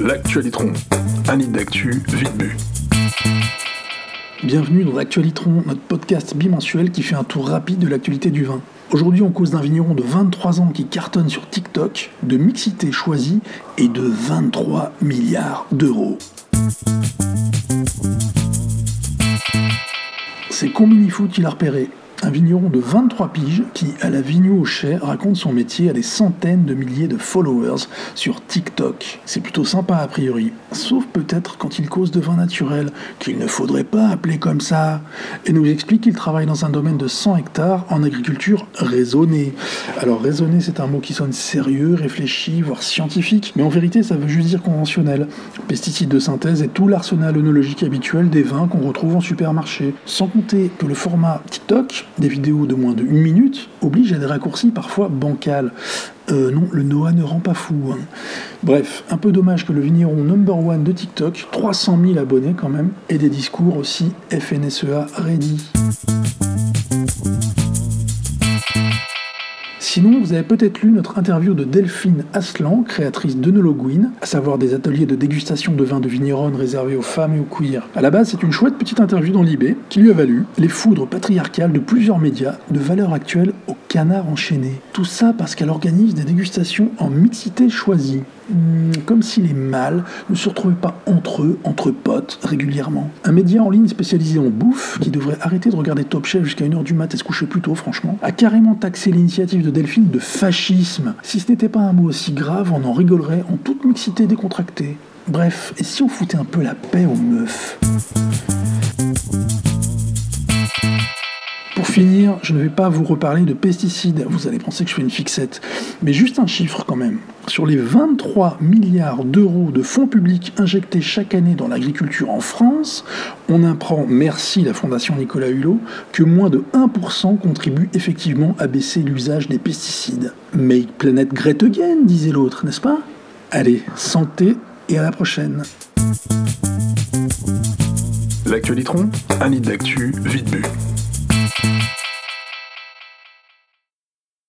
L'actualitron, un lit d'actu vite bu. Bienvenue dans l'Actualitron, notre podcast bimensuel qui fait un tour rapide de l'actualité du vin. Aujourd'hui, on cause d'un vigneron de 23 ans qui cartonne sur TikTok, de mixité choisie et de 23 milliards d'euros. C'est Combini Food qui l'a repéré. Un vigneron de 23 piges qui, à la vigne au chai, raconte son métier à des centaines de milliers de followers sur TikTok. C'est plutôt sympa a priori, sauf peut-être quand il cause de vin naturel, qu'il ne faudrait pas appeler comme ça, et nous explique qu'il travaille dans un domaine de 100 hectares en agriculture raisonnée. Alors raisonnée, c'est un mot qui sonne sérieux, réfléchi, voire scientifique, mais en vérité ça veut juste dire conventionnel. Pesticides de synthèse et tout l'arsenal œnologique habituel des vins qu'on retrouve en supermarché. Sans compter que le format TikTok des vidéos de moins de 1 minute oblige à des raccourcis parfois bancals. Euh, non, le Noah ne rend pas fou. hein. Bref, un peu dommage que le vigneron number one de TikTok, 300 000 abonnés quand même, ait des discours aussi FNSEA ready. Sinon, vous avez peut-être lu notre interview de Delphine Aslan, créatrice d'Enologuine, à savoir des ateliers de dégustation de vins de vigneronne réservés aux femmes et aux queers. À la base, c'est une chouette petite interview dans l'IB qui lui a valu les foudres patriarcales de plusieurs médias de valeur actuelle au canard enchaîné. Tout ça parce qu'elle organise des dégustations en mixité choisie. Hmm, comme si les mâles ne se retrouvaient pas entre eux, entre potes, régulièrement. Un média en ligne spécialisé en bouffe, qui devrait arrêter de regarder Top Chef jusqu'à 1h du mat et se coucher plus tôt, franchement, a carrément taxé l'initiative de Delphine de fascisme. Si ce n'était pas un mot aussi grave, on en rigolerait en toute mixité décontractée. Bref, et si on foutait un peu la paix aux meufs? Finir, je ne vais pas vous reparler de pesticides, vous allez penser que je fais une fixette, mais juste un chiffre quand même. Sur les 23 milliards d'euros de fonds publics injectés chaque année dans l'agriculture en France, on apprend, merci la Fondation Nicolas Hulot, que moins de 1% contribue effectivement à baisser l'usage des pesticides. Make planet great disait l'autre, n'est-ce pas? Allez, santé et à la prochaine. L'actualitron, un lit d'actu vite bu.